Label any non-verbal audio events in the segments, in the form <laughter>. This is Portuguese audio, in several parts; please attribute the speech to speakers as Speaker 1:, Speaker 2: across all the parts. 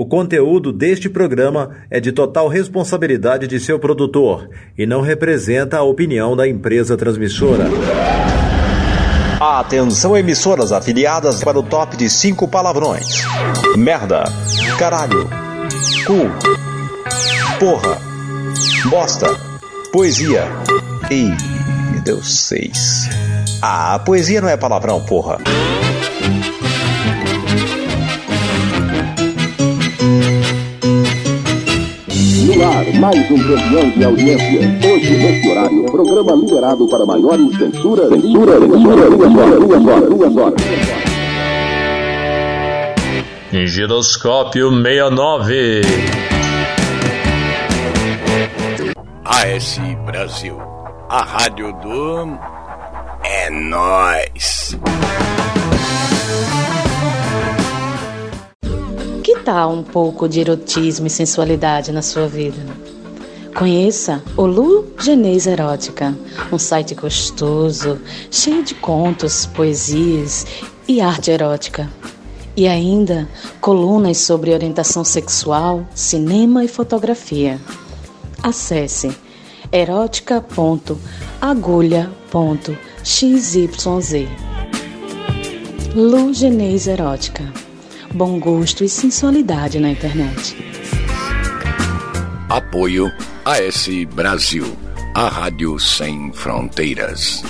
Speaker 1: O conteúdo deste programa é de total responsabilidade de seu produtor e não representa a opinião da empresa transmissora.
Speaker 2: Atenção, emissoras afiliadas para o top de cinco palavrões: merda, caralho, cu, porra, bosta, poesia e. Deu seis. Ah, poesia não é palavrão, porra.
Speaker 3: Ar, mais um campeão de audiência. Hoje, neste horário, programa liberado para maiores censura, censura, censura, duas horas, duas horas, duas horas.
Speaker 4: Giroscópio 69.
Speaker 5: AS Brasil, a rádio do. É nós.
Speaker 6: Tal um pouco de erotismo e sensualidade na sua vida? Conheça o Lu Genês Erótica, um site gostoso, cheio de contos, poesias e arte erótica. E ainda colunas sobre orientação sexual, cinema e fotografia. Acesse erótica.agulha.xyz. Lu Genês Erótica. Bom gosto e sensualidade na internet.
Speaker 5: Apoio AS Brasil, a rádio sem fronteiras.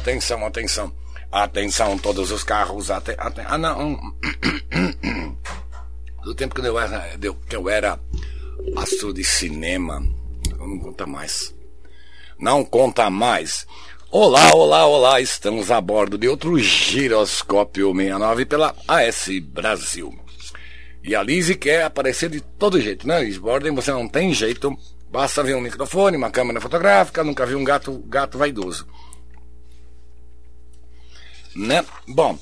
Speaker 5: Atenção, atenção, atenção. Todos os carros. Aten aten ah, não. <coughs> Do tempo que eu era, que eu era astro de cinema. Não conta mais. Não conta mais. Olá, olá, olá. Estamos a bordo de outro giroscópio 69 pela AS Brasil. E a Lizzie quer aparecer de todo jeito, né, Liz Borden? Você não tem jeito. Basta ver um microfone, uma câmera fotográfica. Nunca vi um gato, gato vaidoso. Né? Bom,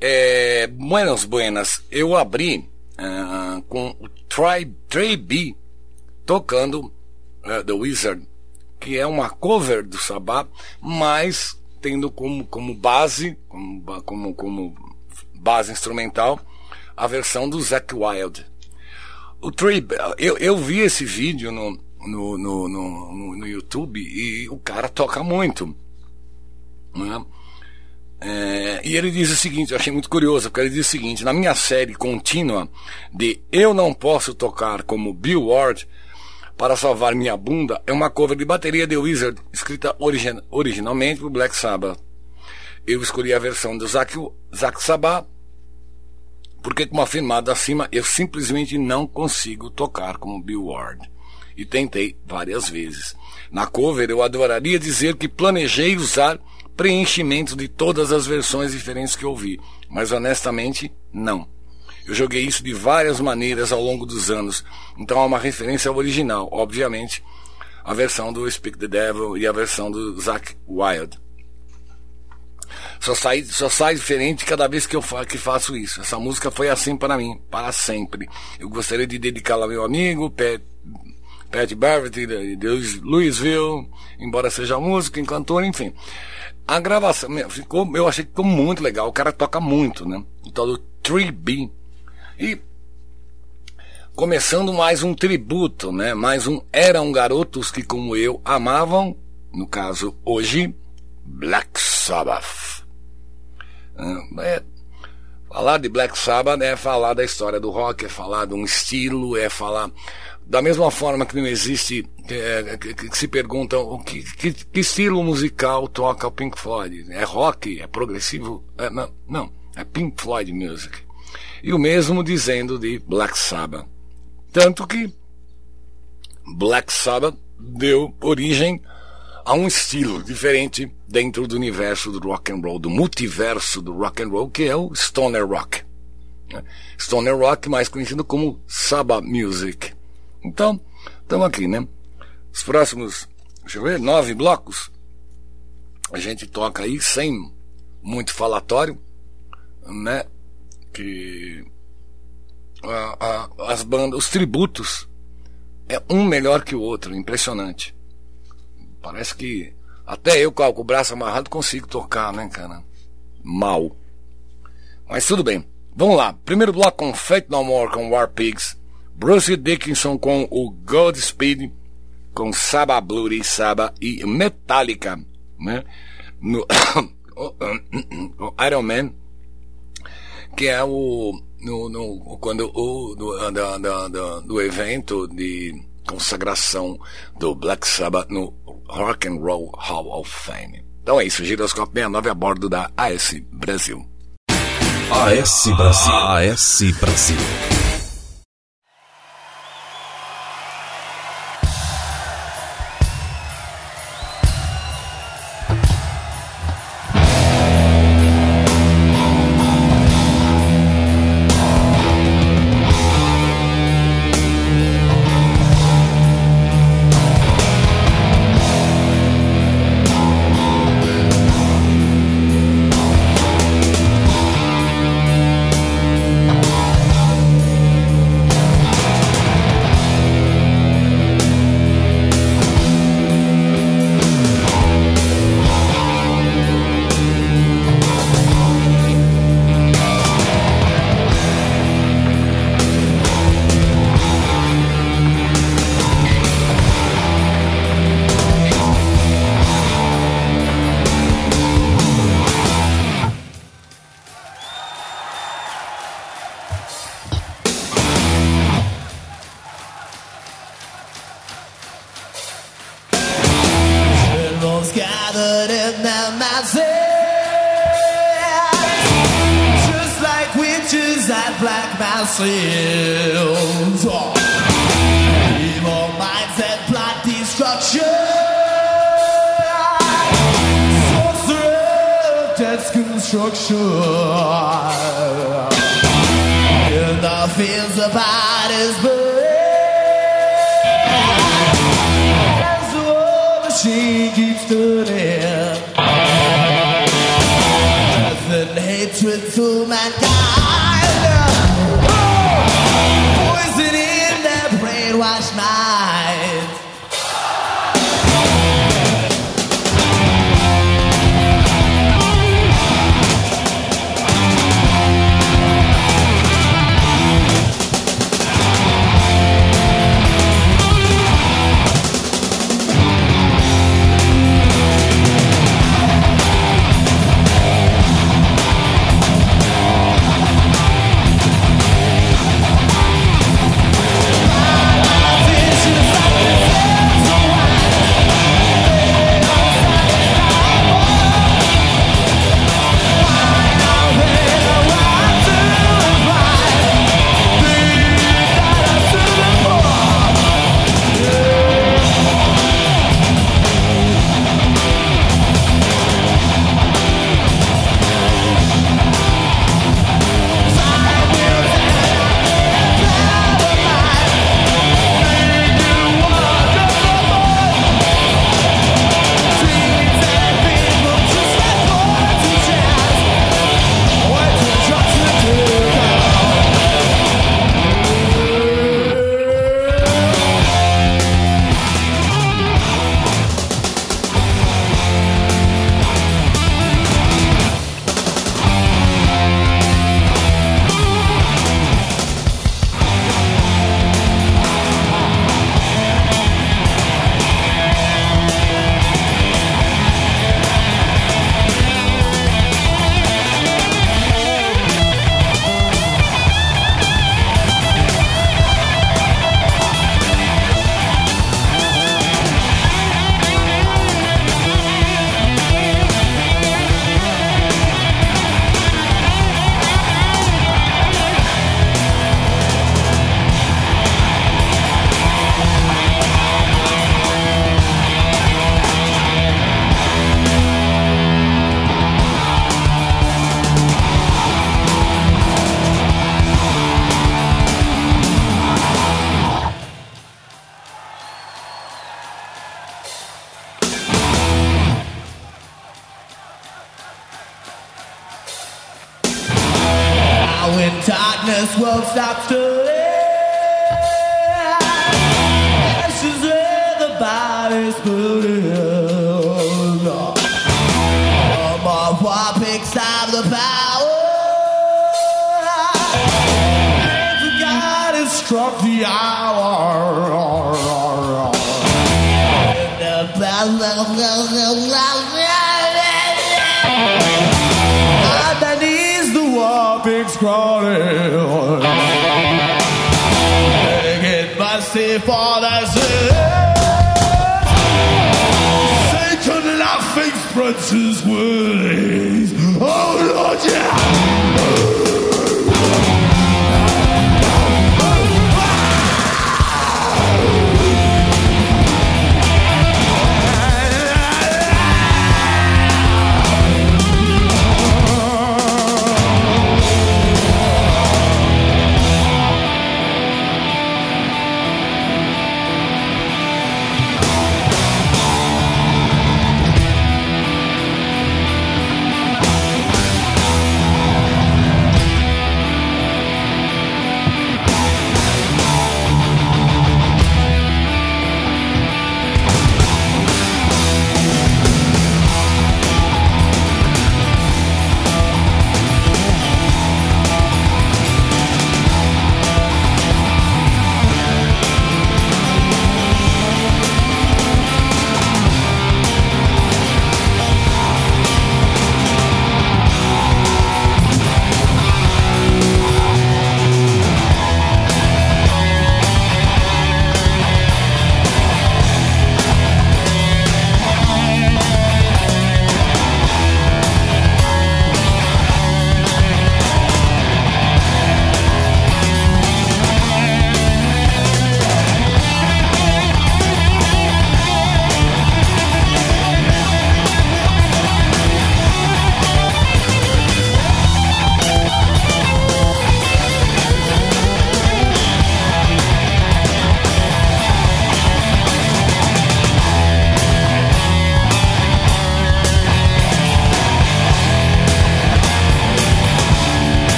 Speaker 5: é, buenas, buenas. Eu abri uh, com o Try, Trey B tocando uh, The Wizard que é uma cover do Sabá, mas tendo como, como base, como, como, como base instrumental, a versão do Zack Wild. O Trey, eu, eu vi esse vídeo no, no, no, no, no YouTube e o cara toca muito. Né? É, e ele diz o seguinte, eu achei muito curioso, porque ele diz o seguinte, na minha série contínua de Eu Não Posso Tocar como Bill Ward, para Salvar Minha Bunda é uma cover de bateria de Wizard, escrita origin originalmente por Black Sabbath. Eu escolhi a versão do Zack, Zack Sabbath, porque, como afirmado acima, eu simplesmente não consigo tocar como Bill Ward. E tentei várias vezes. Na cover, eu adoraria dizer que planejei usar preenchimentos de todas as versões diferentes que ouvi, mas honestamente, não. Eu joguei isso de várias maneiras ao longo dos anos. Então é uma referência ao original, obviamente, a versão do Speak the Devil e a versão do Zack Wild. Só sai, só sai diferente cada vez que eu fa que faço isso. Essa música foi assim para mim, para sempre. Eu gostaria de dedicá-la ao meu amigo, Pat, Pat Barrett, de Louisville, embora seja músico, cantor, enfim. A gravação, ficou, eu achei que ficou muito legal. O cara toca muito, né? O tal do 3B. E começando mais um tributo, né? Mais um eram garotos que como eu amavam, no caso hoje, Black Sabbath. É, falar de Black Sabbath é falar da história do rock, é falar de um estilo, é falar da mesma forma que não existe é, que, que, se perguntam o que, que, que, estilo musical toca o Pink Floyd? É rock? É progressivo? É, não, não, é Pink Floyd Music. E o mesmo dizendo de Black Sabbath. Tanto que Black Sabbath deu origem a um estilo diferente dentro do universo do rock and roll, do multiverso do rock and roll, que é o stoner rock. Stoner rock, mais conhecido como Sabbath Music. Então, estamos aqui, né? Os próximos, deixa eu ver, nove blocos, a gente toca aí sem muito falatório, né? que a, a, as bandas, os tributos, é um melhor que o outro, impressionante. Parece que até eu com o braço amarrado consigo tocar, né, cara? Mal. Mas tudo bem. Vamos lá. Primeiro bloco com Fate No More com War Pigs. Bruce Dickinson com o Godspeed, com Saba Bloody Saba e Metallica, né? No <coughs> Iron Man que é o no, no quando o do, da, do evento de consagração do Black Sabbath no Rock and Roll Hall of Fame. Então é isso, Giroscópio 69 a bordo da AS Brasil.
Speaker 2: AS Brasil. AS Brasil.
Speaker 4: when darkness will stop to live, Ashes where the bodies
Speaker 7: put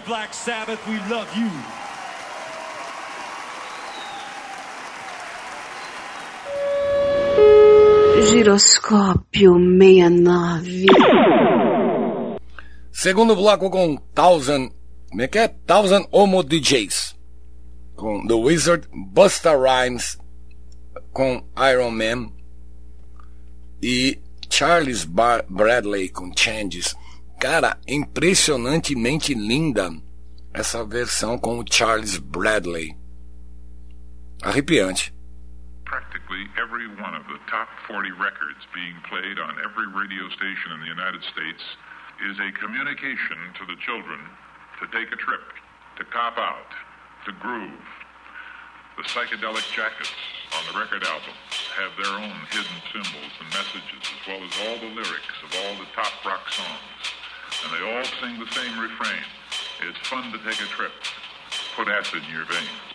Speaker 7: you,
Speaker 8: Black Sabbath. We love you.
Speaker 9: Giroscópio 69.
Speaker 5: Segundo bloco com Thousand. Como é que é? Thousand Homo DJs. Com The Wizard, Busta Rhymes. Com Iron Man. E Charles Bar Bradley com Changes. Cara, impressionantemente linda essa versão com o Charles Bradley. Arrepiante.
Speaker 10: practically every one of the top 40 records being played on every radio station in the United States is a communication to the children to take a trip, to cop out, to groove. The psychedelic jackets on the record album have their own hidden symbols and messages, as well as all the lyrics of all the top rock songs. And they all sing the same refrain. It's fun to take a trip. Put acid in your veins.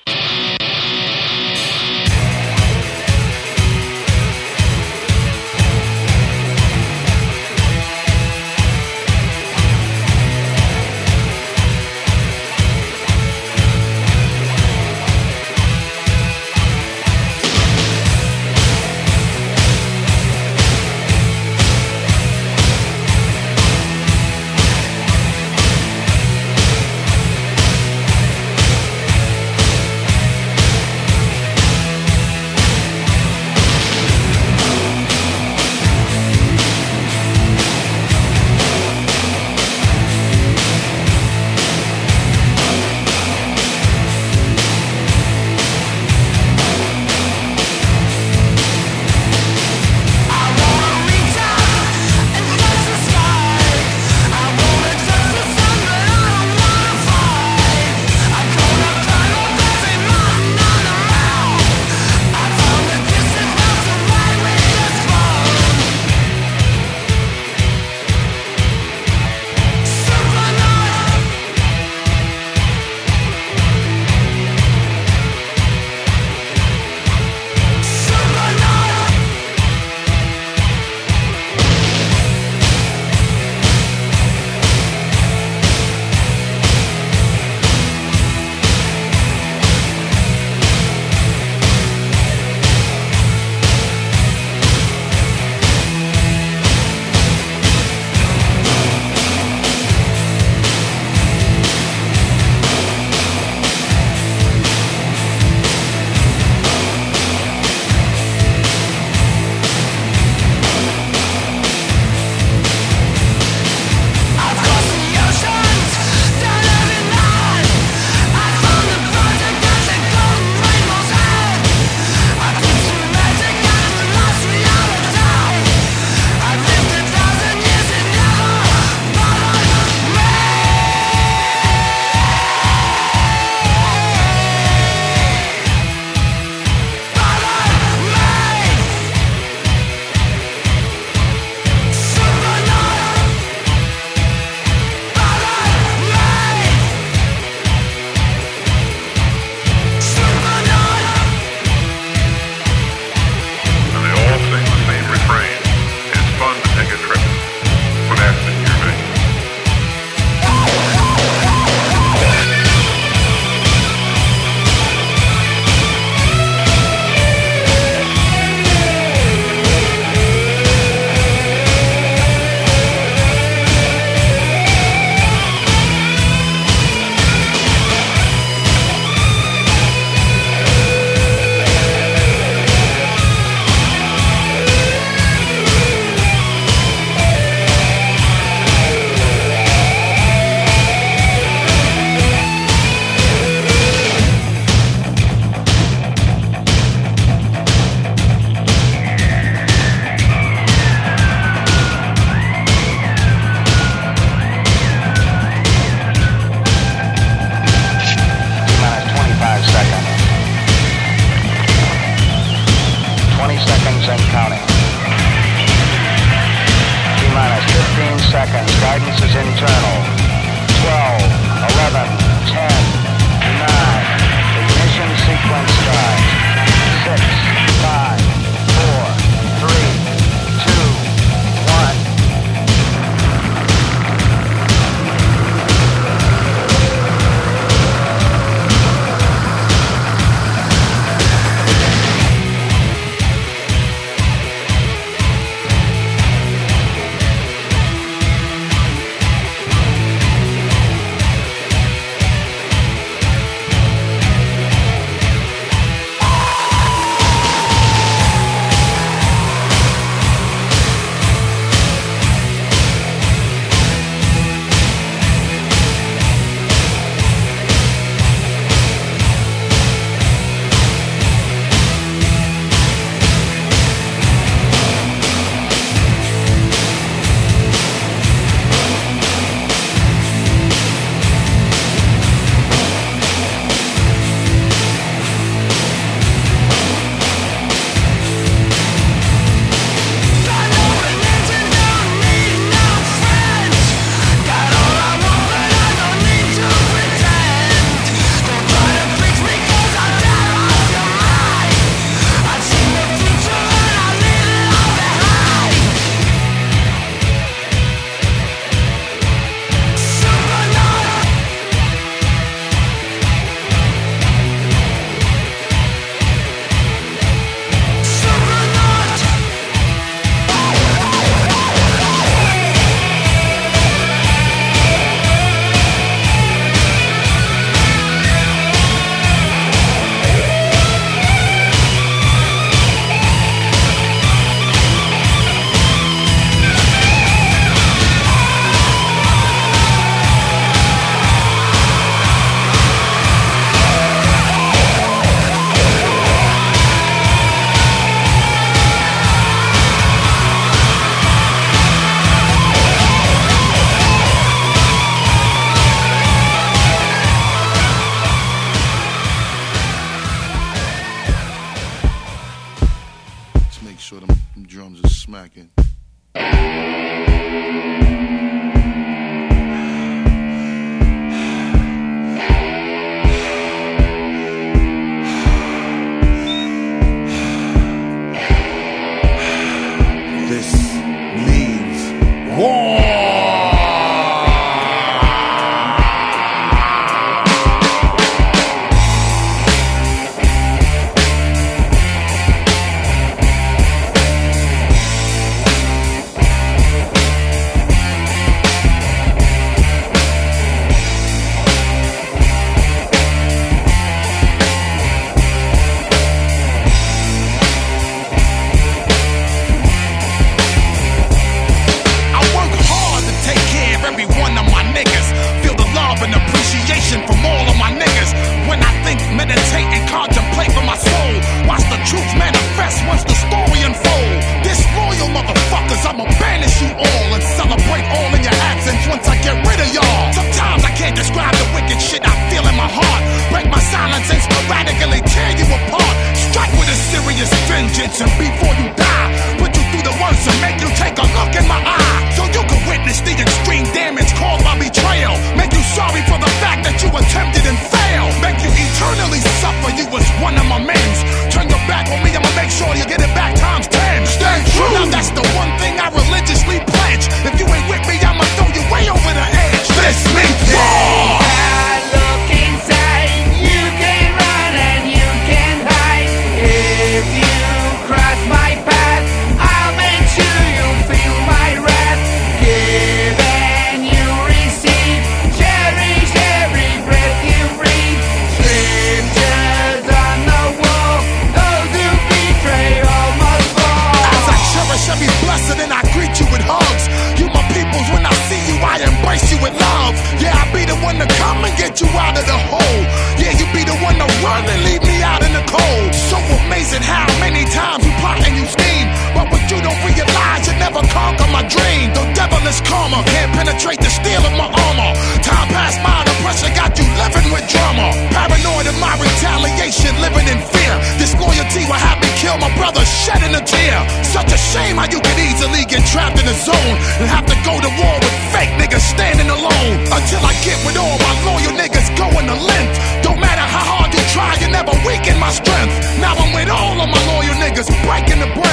Speaker 7: strength. Now I'm with all of my loyal niggas, breaking the bread.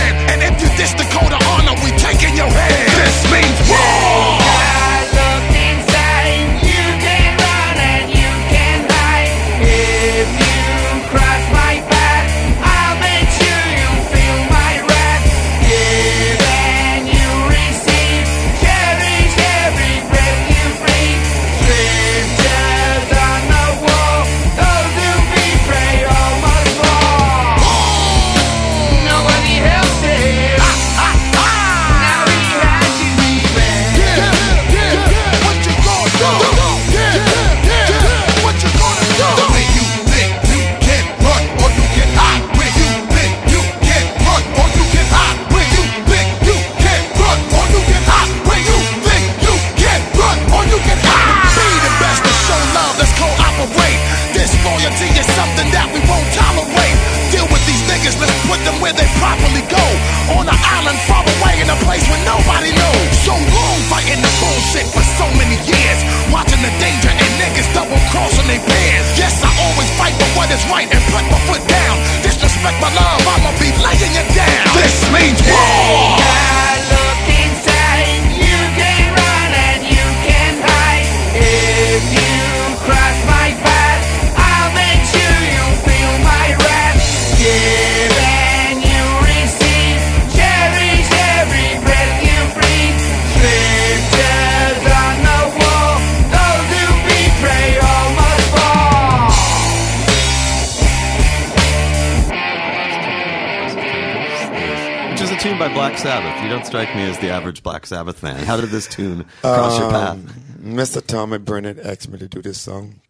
Speaker 7: the
Speaker 11: average Black Sabbath fan? How did this tune cross um, your path?
Speaker 12: Mr. Tommy Brennan asked me to do this song.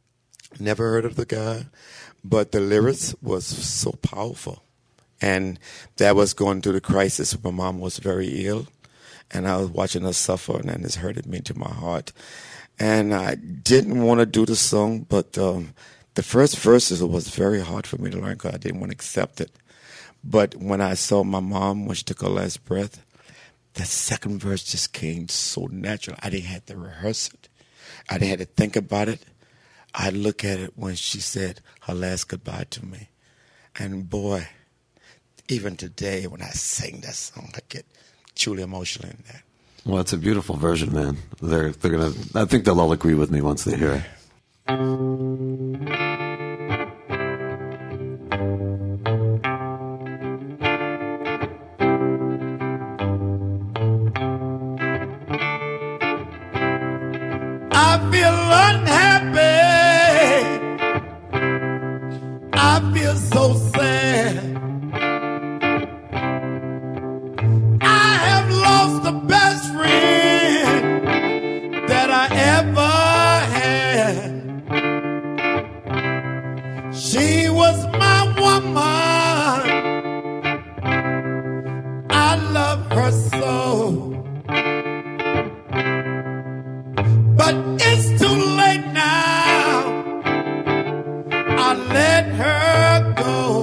Speaker 12: Never heard of the guy, but the lyrics was so powerful, and that was going through the crisis. My mom was very ill, and I was watching her suffer, and it's hurted me to my heart. And I didn't want to do the song, but um, the first verses was very hard for me to learn because I didn't want to accept it. But when I saw my mom when she took her last breath, the second verse just came so natural. I didn't have to rehearse it. I didn't have to think about it. I look at it when she said her last goodbye to me. And boy, even today when I sing that song, I get truly emotional in that.
Speaker 11: Well, it's a beautiful version, man. They're they're gonna. I think they'll all agree with me once they hear it.
Speaker 13: I feel unhappy. I feel so sad. I have lost the best friend that I ever had. She was my woman. I love her so. Oh.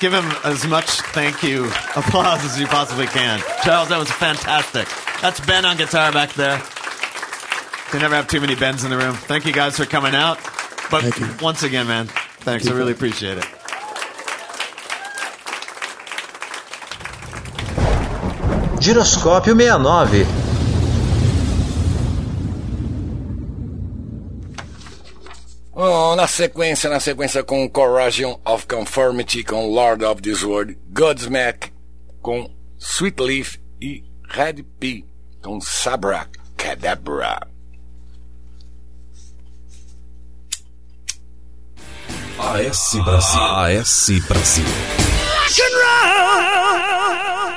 Speaker 11: Give him as much thank you applause as you possibly can. Charles, that was fantastic. That's Ben on guitar back there. They never have too many Bens in the room. Thank you guys for coming out. But once again, man, thanks. Thank I really appreciate it.
Speaker 1: Giroscópio 69
Speaker 5: sequência, na sequência com Corrosion of Conformity com Lord of This World, Godsmack com Sweet Leaf e Red P com Sabra Cadabra.
Speaker 14: AS Brasil. AS Brasil.
Speaker 15: Rock and roll.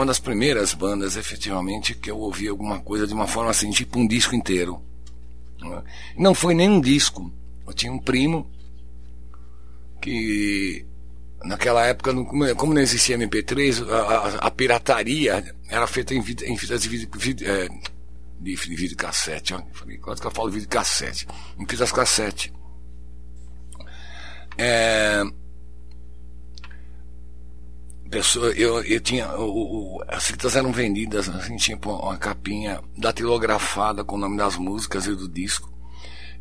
Speaker 5: Uma das primeiras bandas, efetivamente, que eu ouvi alguma coisa de uma forma assim, tipo um disco inteiro. Não foi nem um disco. Eu tinha um primo que naquela época, não- como não existia MP3, a, a- a pirataria era feita em, fita- em fitas de vídeo, vídeo, é, de, de vídeo cassete. Falei, Quase que eu falo vídeo cassete. Em fitas cassete. É, eu, eu tinha. O, o- as fitas eram vendidas, assim, tipo uma capinha datilografada com o nome das músicas e do disco.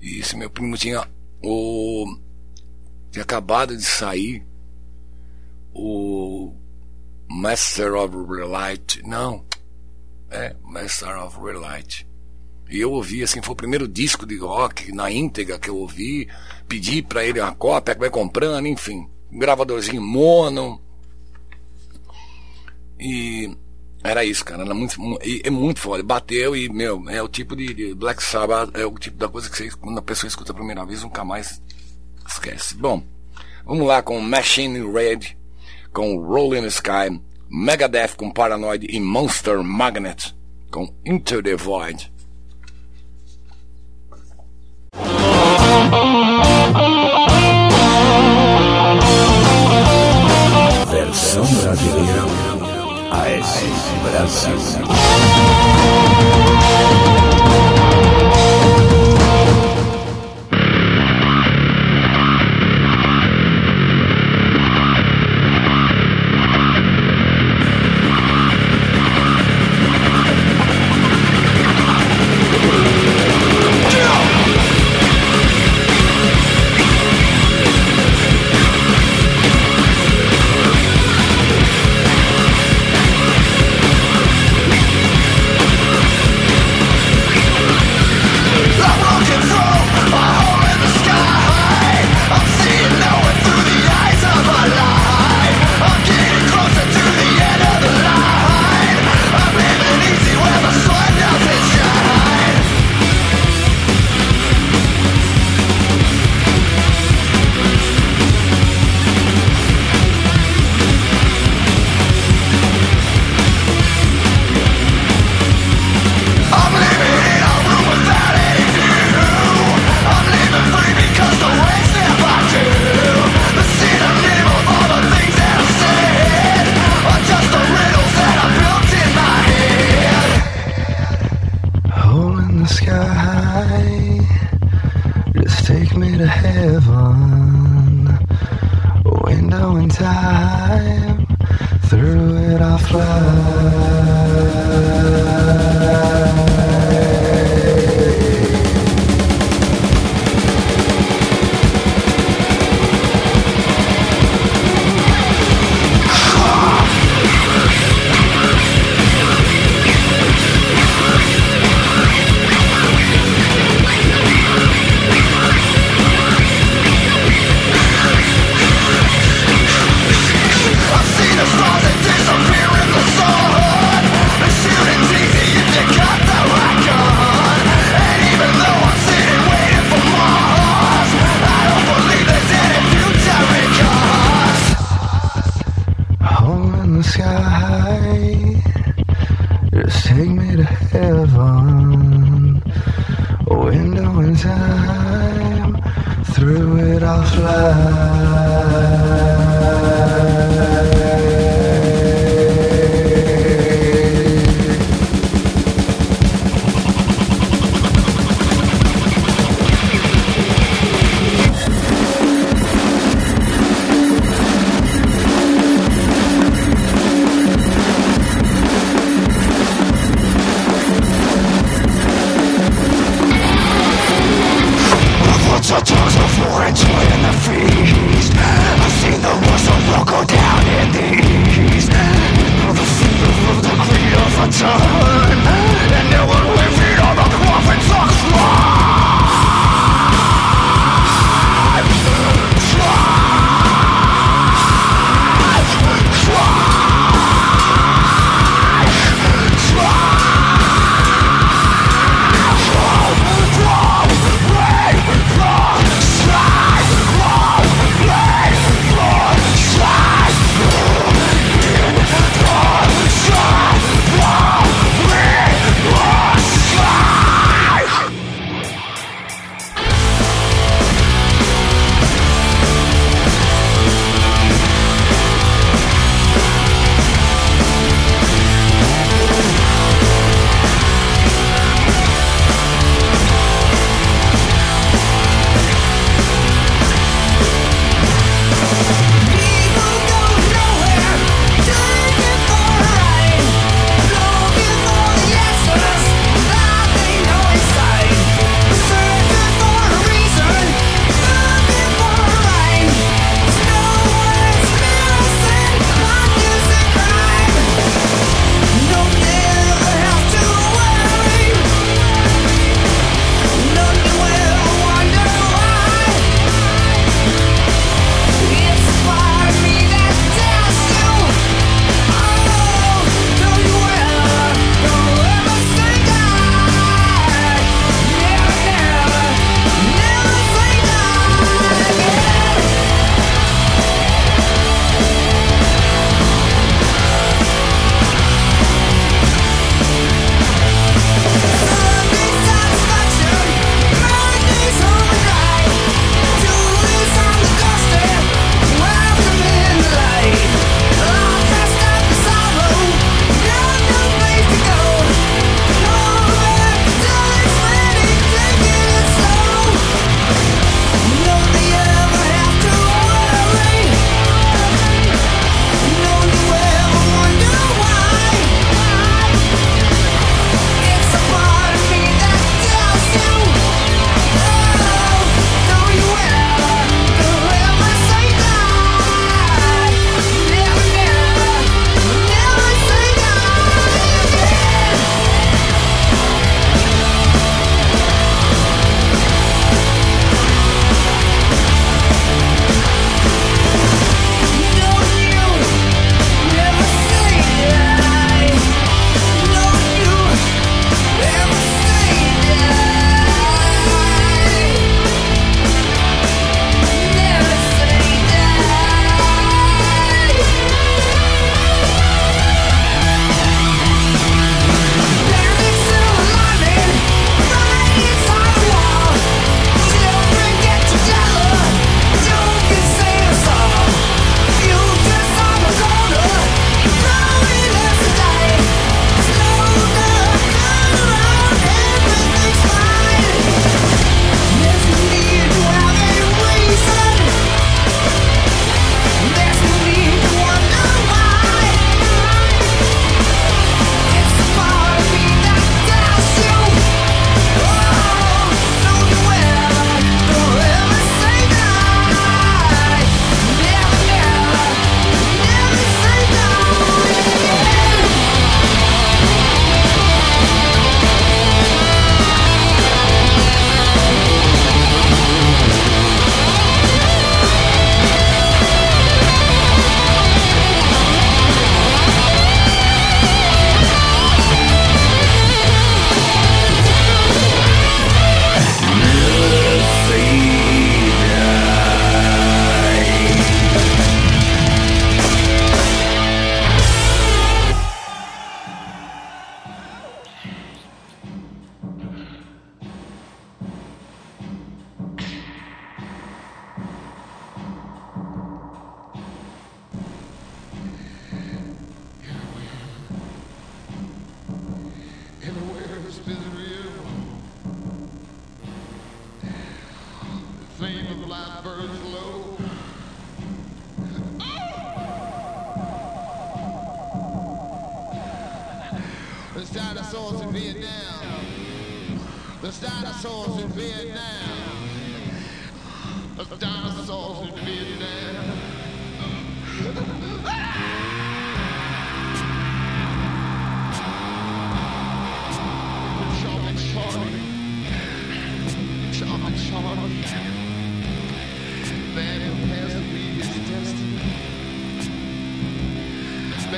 Speaker 5: E esse meu primo tinha o. Tinha acabado de sair o Master of Relight. Não. É, Master of Relight. E eu ouvi, assim, foi o primeiro disco de rock na íntegra que eu ouvi. Pedi pra ele uma cópia, vai comprando, enfim. Um gravadorzinho mono. E era isso, cara. Era muito, mu- é muito foda. Bateu e, meu, é o tipo de, de Black Sabbath, é o tipo da coisa que você, quando a pessoa escuta a primeira vez, nunca mais esquece. Bom, vamos lá com Machine Red, com Rolling Sky, Megadeth com Paranoid e Monster Magnet com Into the Void.
Speaker 16: Versão brasileira. AS Brasil.
Speaker 17: Yeah.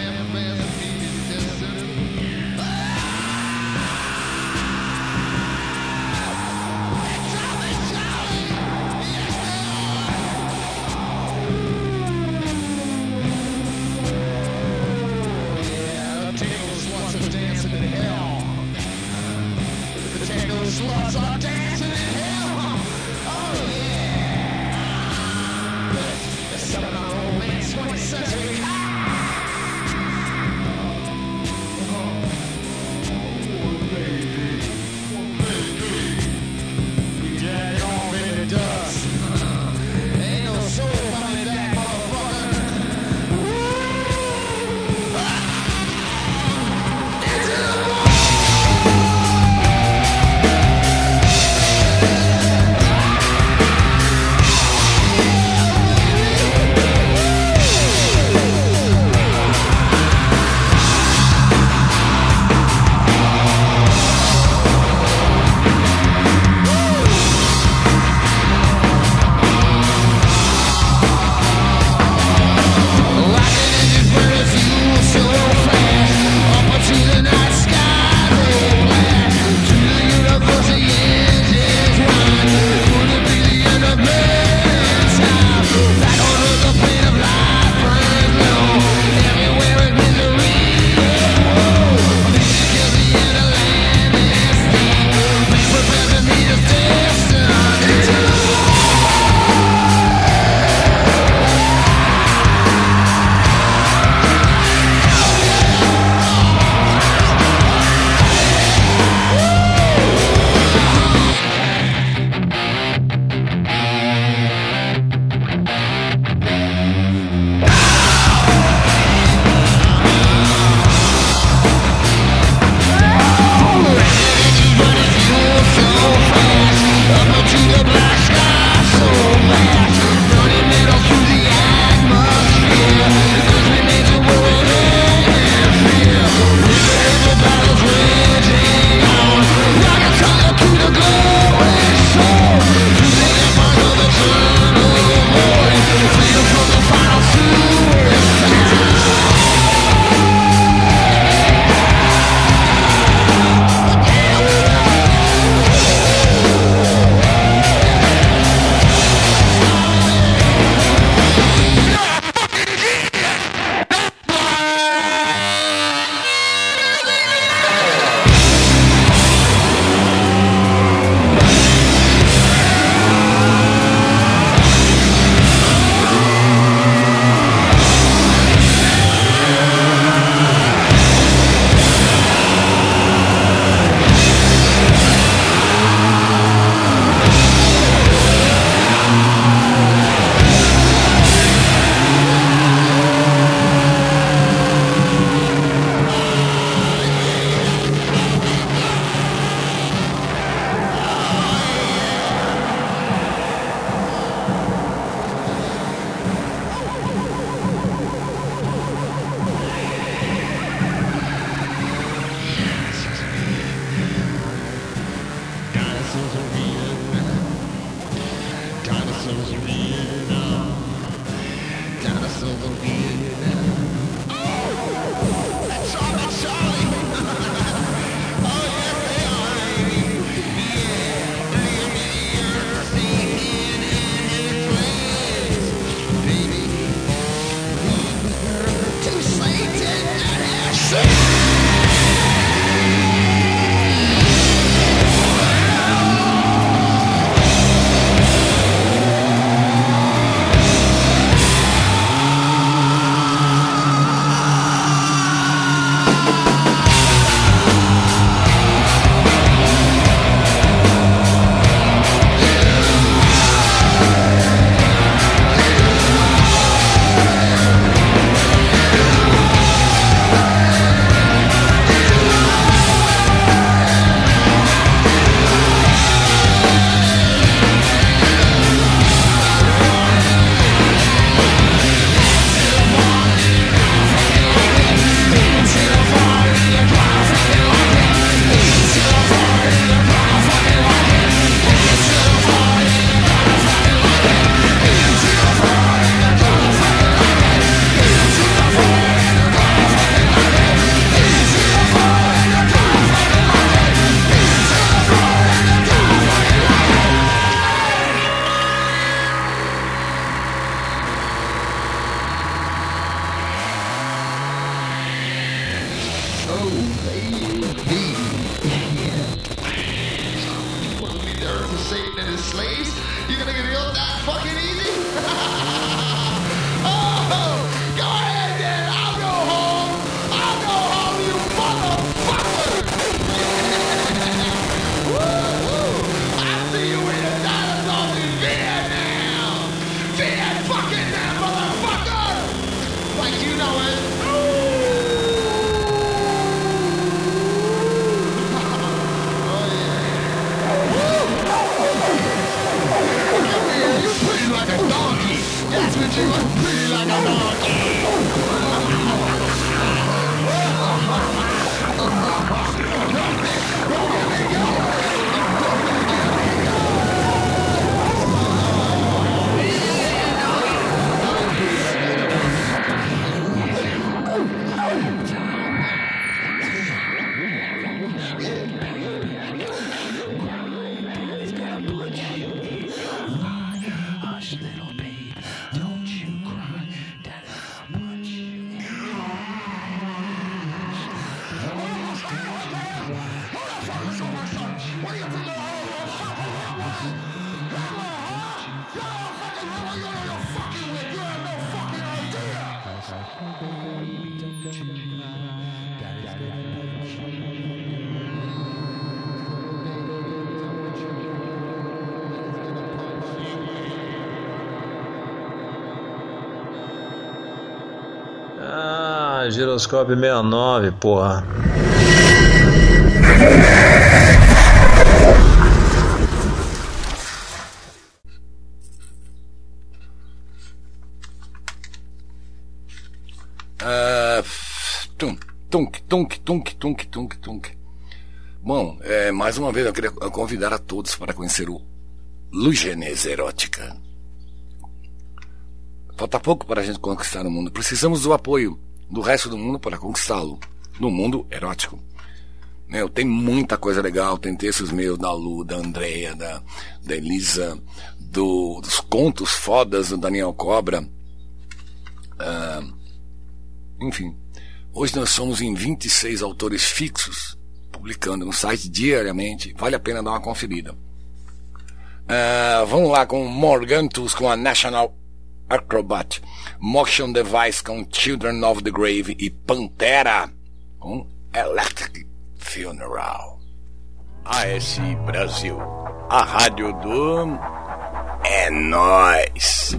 Speaker 18: Man prepares
Speaker 19: giroscópio 69, porra.
Speaker 5: Ah, tum, tunk, tunk, tunk, tunk, tunk, tunk. Bom, é, mais uma vez eu queria convidar a todos para conhecer o Lugenese Erótica. Falta pouco para a gente conquistar o mundo. Precisamos do apoio do resto do mundo para conquistá-lo. No mundo erótico. Meu, tem muita coisa legal. Tem textos meus da Lu, da Andrea, da, da Elisa, do, dos contos fodas do Daniel Cobra. Ah, enfim, hoje nós somos em 26 autores fixos, publicando no site diariamente. Vale a pena dar uma conferida. Ah, vamos lá com Morgantus com a National Acrobat, Motion Device com Children of the Grave e Pantera com Electric Funeral. AS Brasil, a rádio do É Nós.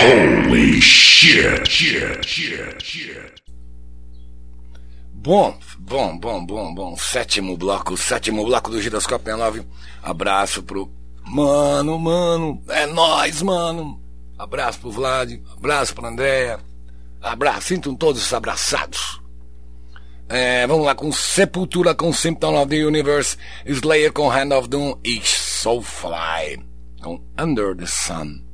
Speaker 17: Holy shit, shit, shit, shit.
Speaker 5: Bom, bom, bom, bom, bom. Sétimo bloco, sétimo bloco do Giroscópio 69. Abraço pro Mano, mano, é nóis, mano. Abraço pro Vlad, abraço pra Andréia. Abraço, sintam todos abraçados. É, vamos lá com Sepultura com Symptom of the Universe, Slayer com Hand of Doom e Soulfly com Under the Sun.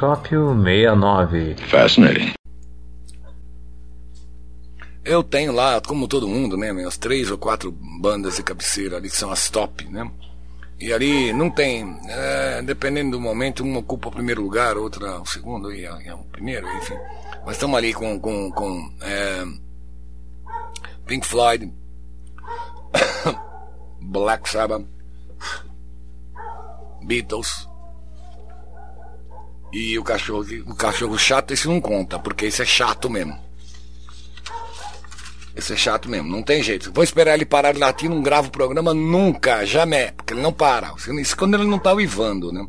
Speaker 19: Cinemascópio 69.
Speaker 16: Fascinating.
Speaker 5: Eu tenho lá, como todo mundo, né, minhas três ou quatro bandas de cabeceira ali que são as top, né? E ali não tem, é, dependendo do momento, uma ocupa o primeiro lugar, outra o segundo e a- e a- o primeiro, enfim. Mas estamos ali com, com, com é, Pink Floyd, <coughs> Black Sabbath, Beatles e o cachorro, o cachorro chato, esse não conta, porque esse é chato mesmo. Esse é chato mesmo, não tem jeito. Vou esperar ele parar de latir, não gravo o programa nunca, jamais, porque ele não para. Isso quando ele não tá uivando, né?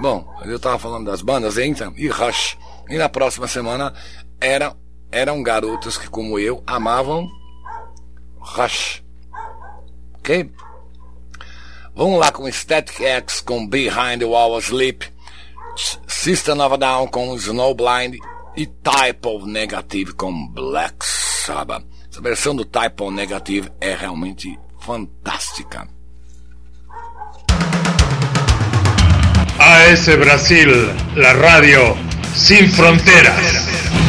Speaker 5: Bom, eu tava falando das bandas, então, e Rush. E na próxima semana era, eram garotos que, como eu, amavam Rush. Ok? Vamos lá com Static X com Behind the Wall Sleep, System of a Down com Snowblind e Type of Negative com Black Sabbath. Essa versão do Type of Negative é realmente fantástica.
Speaker 16: AS Brasil, la radio sin fronteras.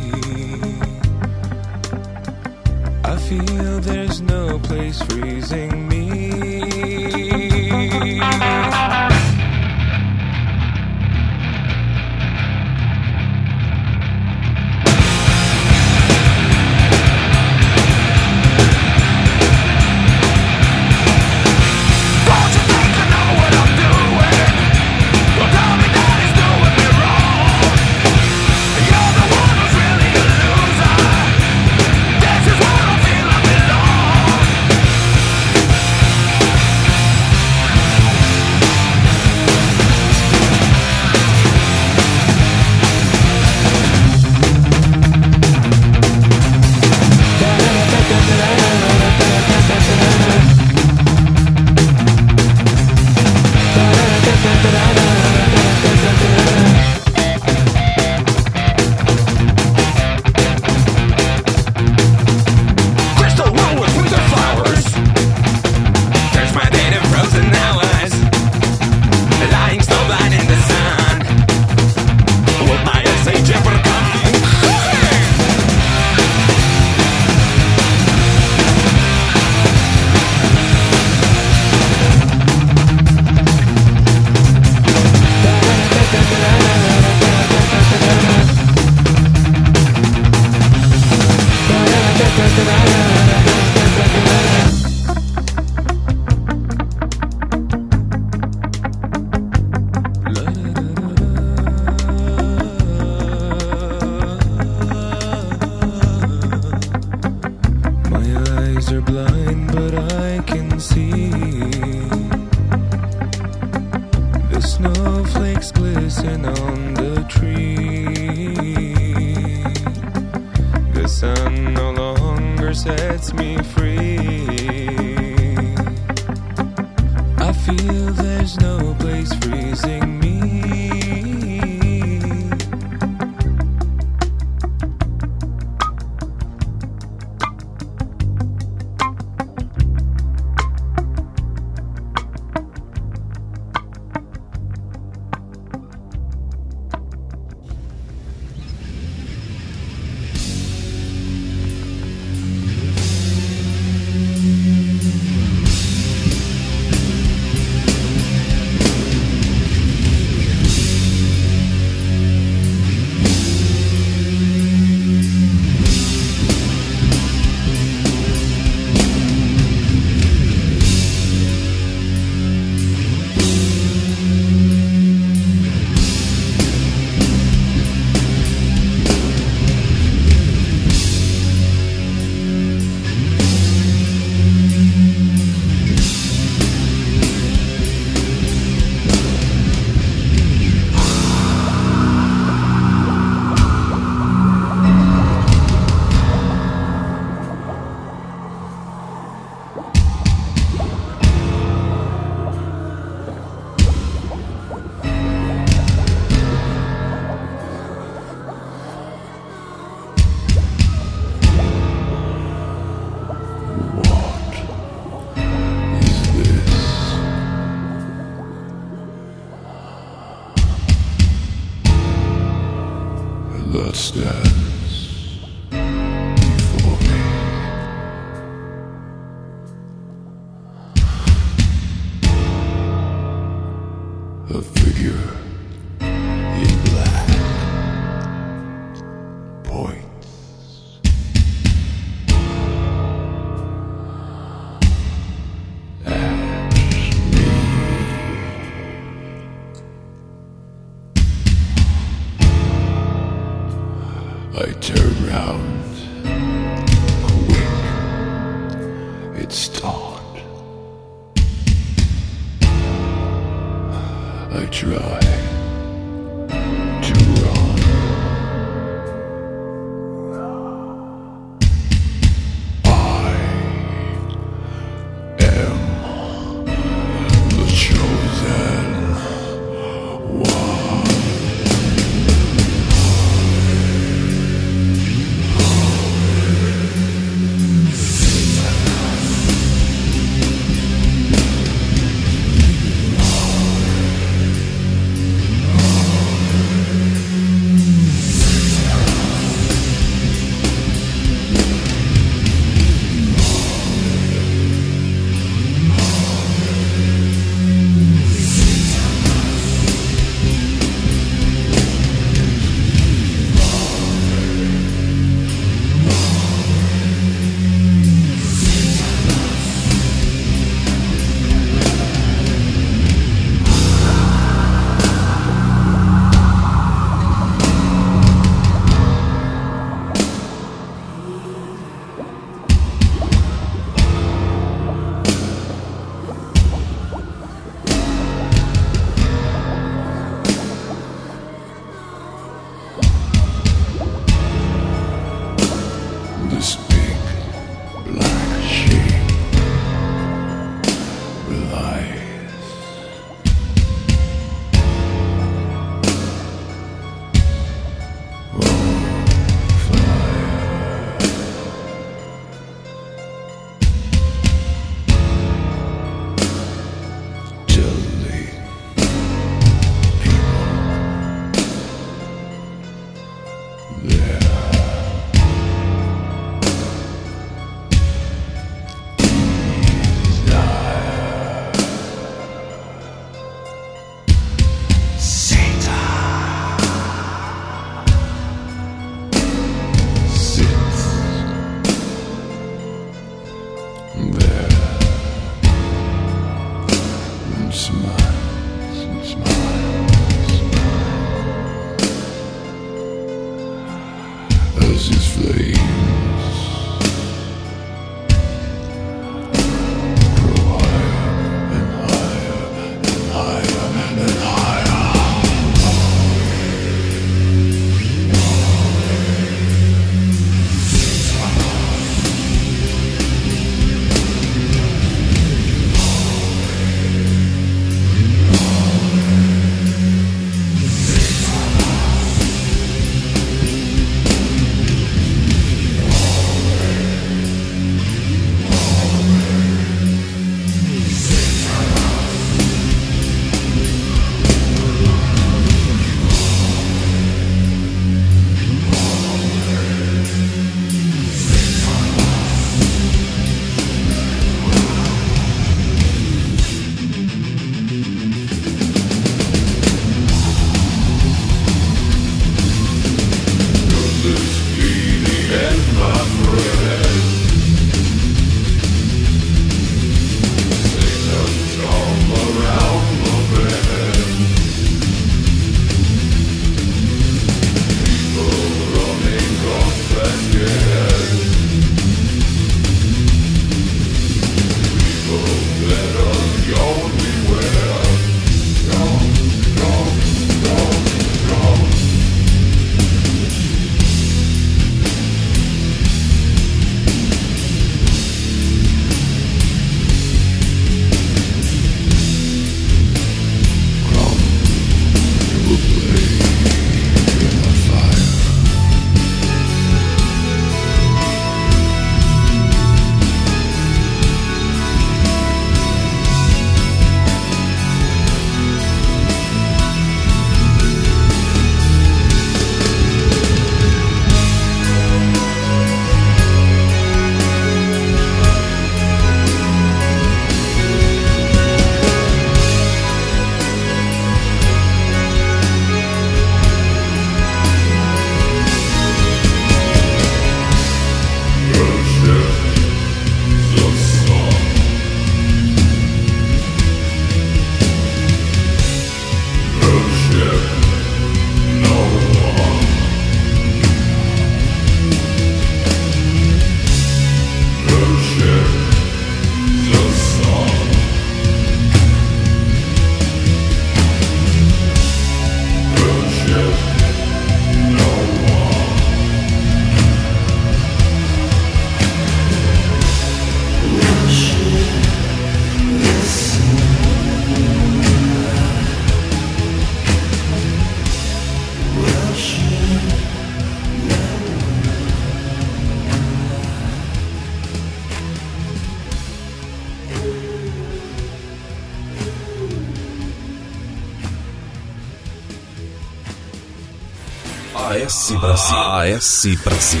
Speaker 14: AS Brasil. AS Brasil.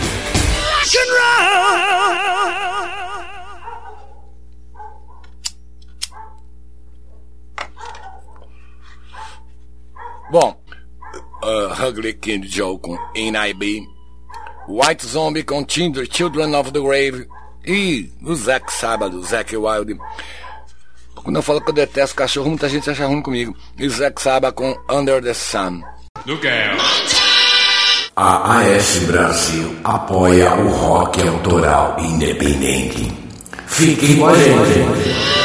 Speaker 4: Rock and roll.
Speaker 5: Bom, uh, Ugly Kid Joe com NIB, White Zombie com Children Children of the Grave e o Zack Sábado, Zack Wild. Quando eu falo que eu detesto cachorro, muita gente acha ruim comigo. E o Zack Sábado com Under the Sun.
Speaker 14: Do que é?
Speaker 20: A AS Brasil apoia o rock autoral independente. Fiquem com a gente.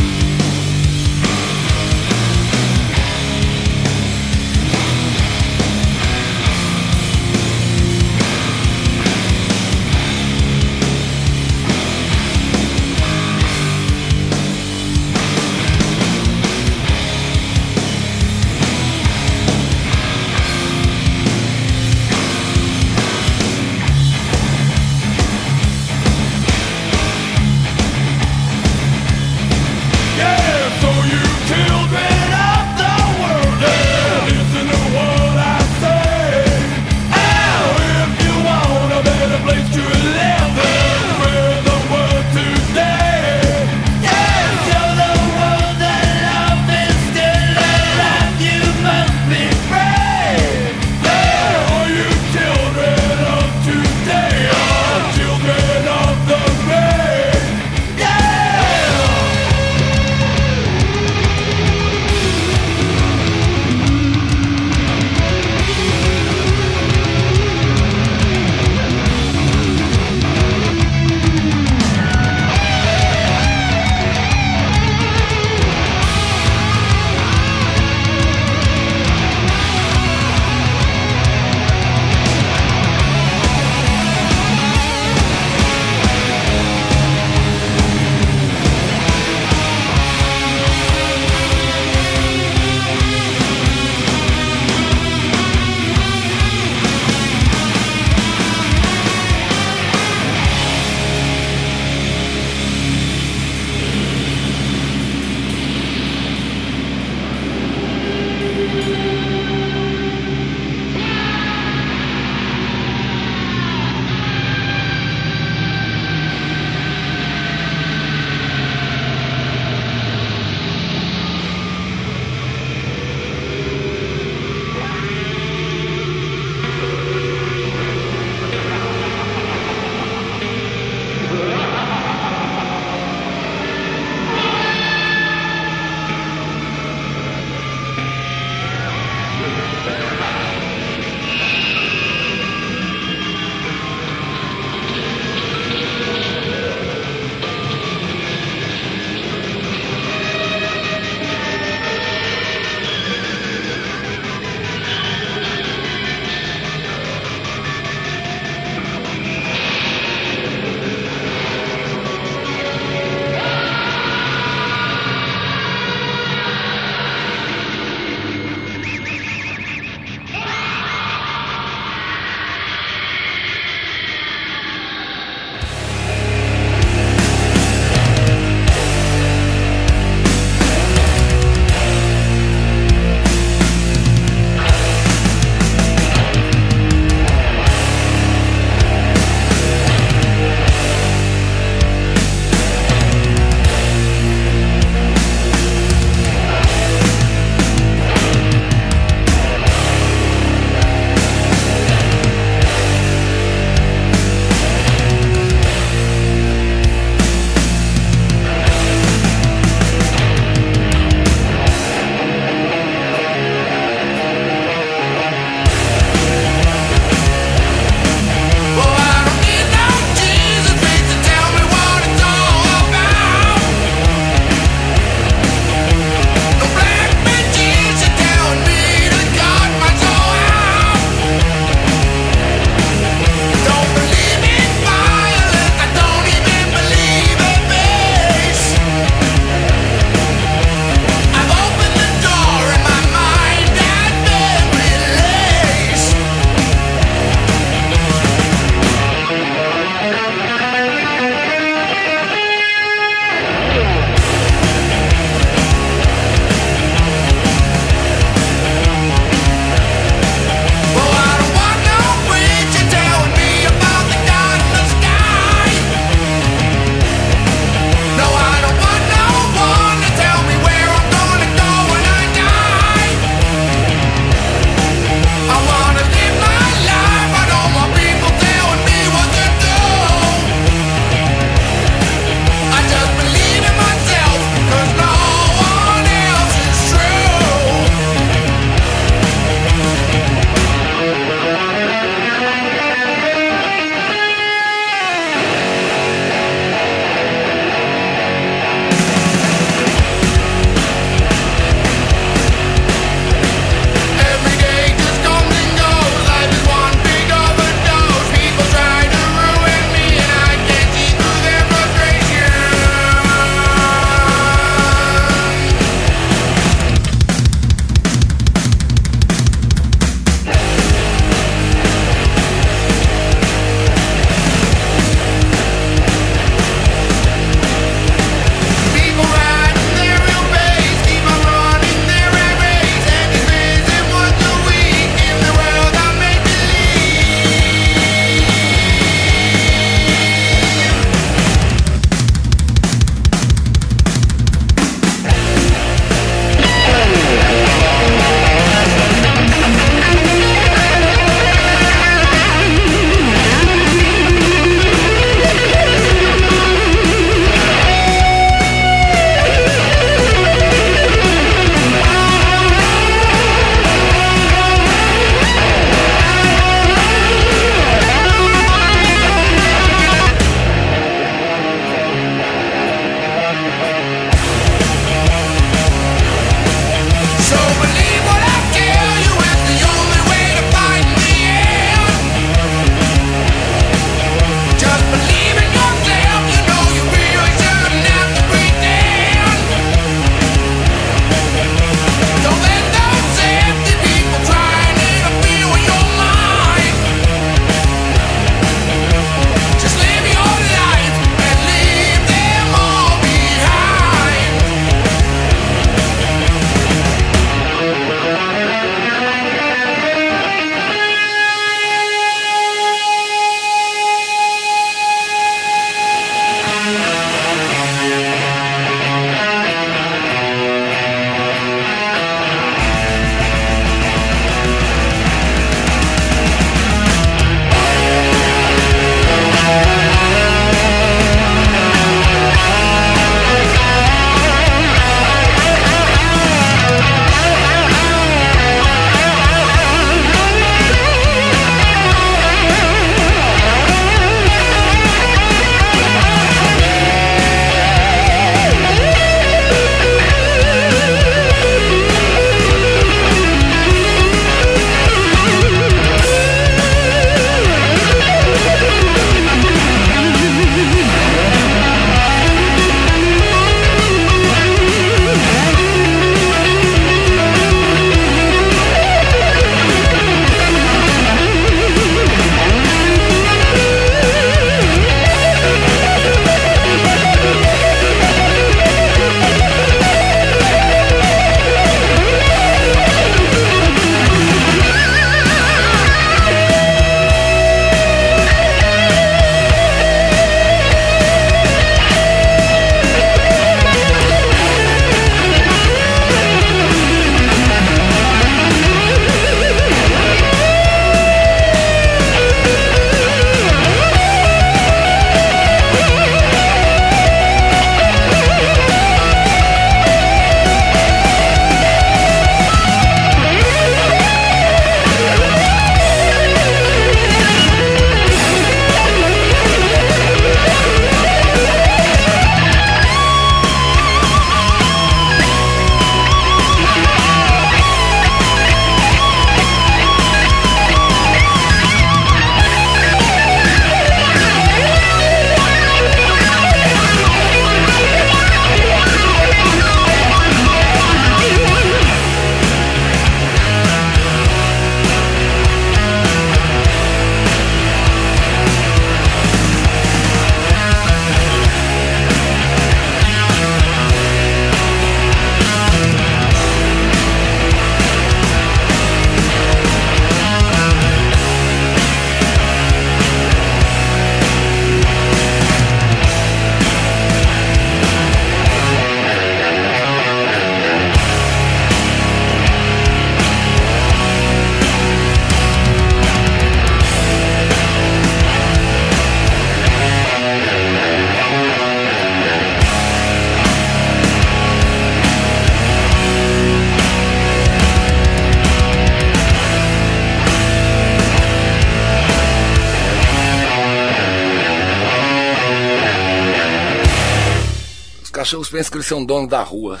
Speaker 7: Pensam que eles são donos da rua.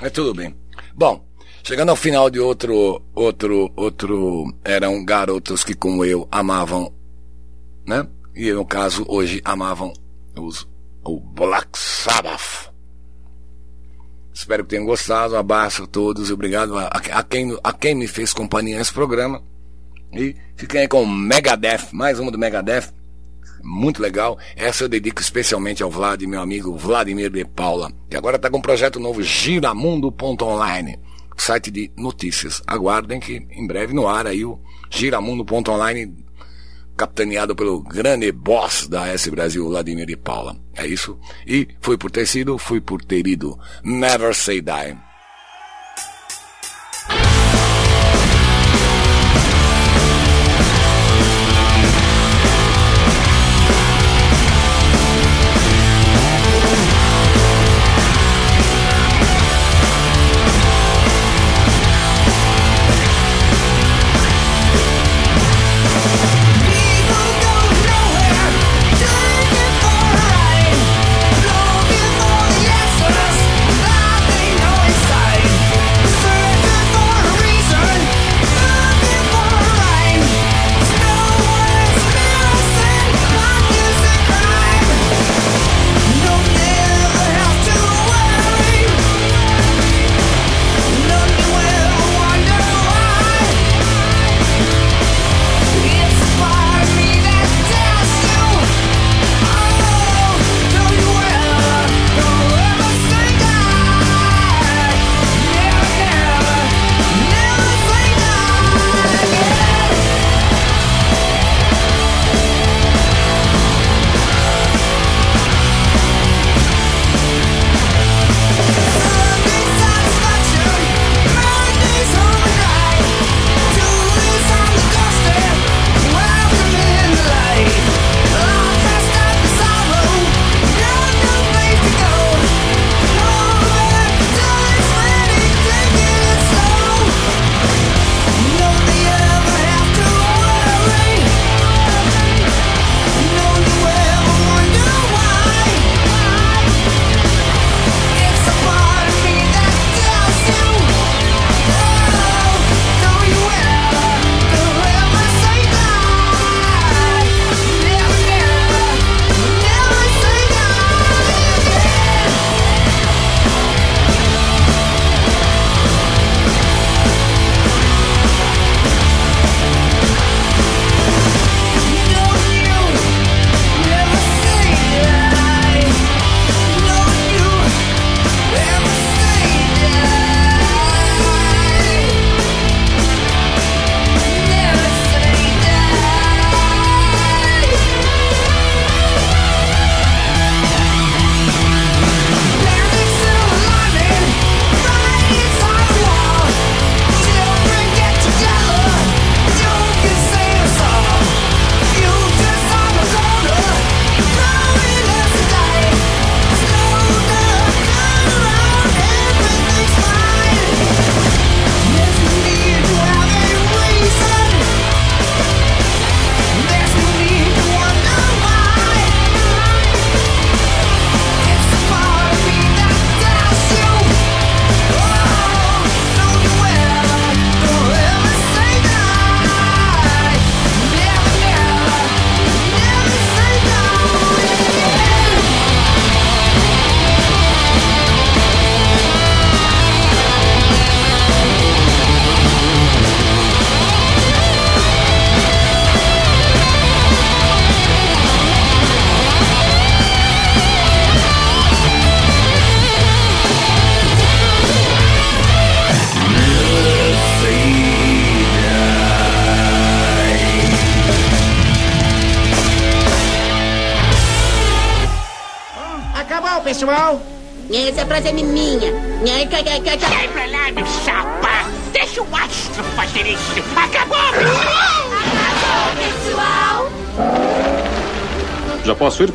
Speaker 7: Mas tudo bem. Bom, chegando ao final de outro, outro, outro, eram garotos que como eu amavam, né? E no caso, hoje amavam os, o Black Sabbath. Espero que tenham gostado. Um abraço a todos obrigado a, a, quem, a quem me fez companhia nesse programa. E fiquem aí com o Megadeth, mais uma do Megadeth. Muito legal. Essa eu dedico especialmente ao Vlad, meu amigo Vladimir de Paula, que agora está com um projeto novo, giramundo.online, site de notícias. Aguardem que em breve no ar aí o giramundo.online, capitaneado pelo grande boss da S Brasil, Vladimir de Paula. É isso. E fui por ter sido, fui por ter ido. Never say die.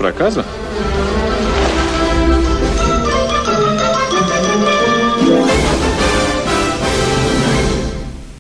Speaker 21: Para casa?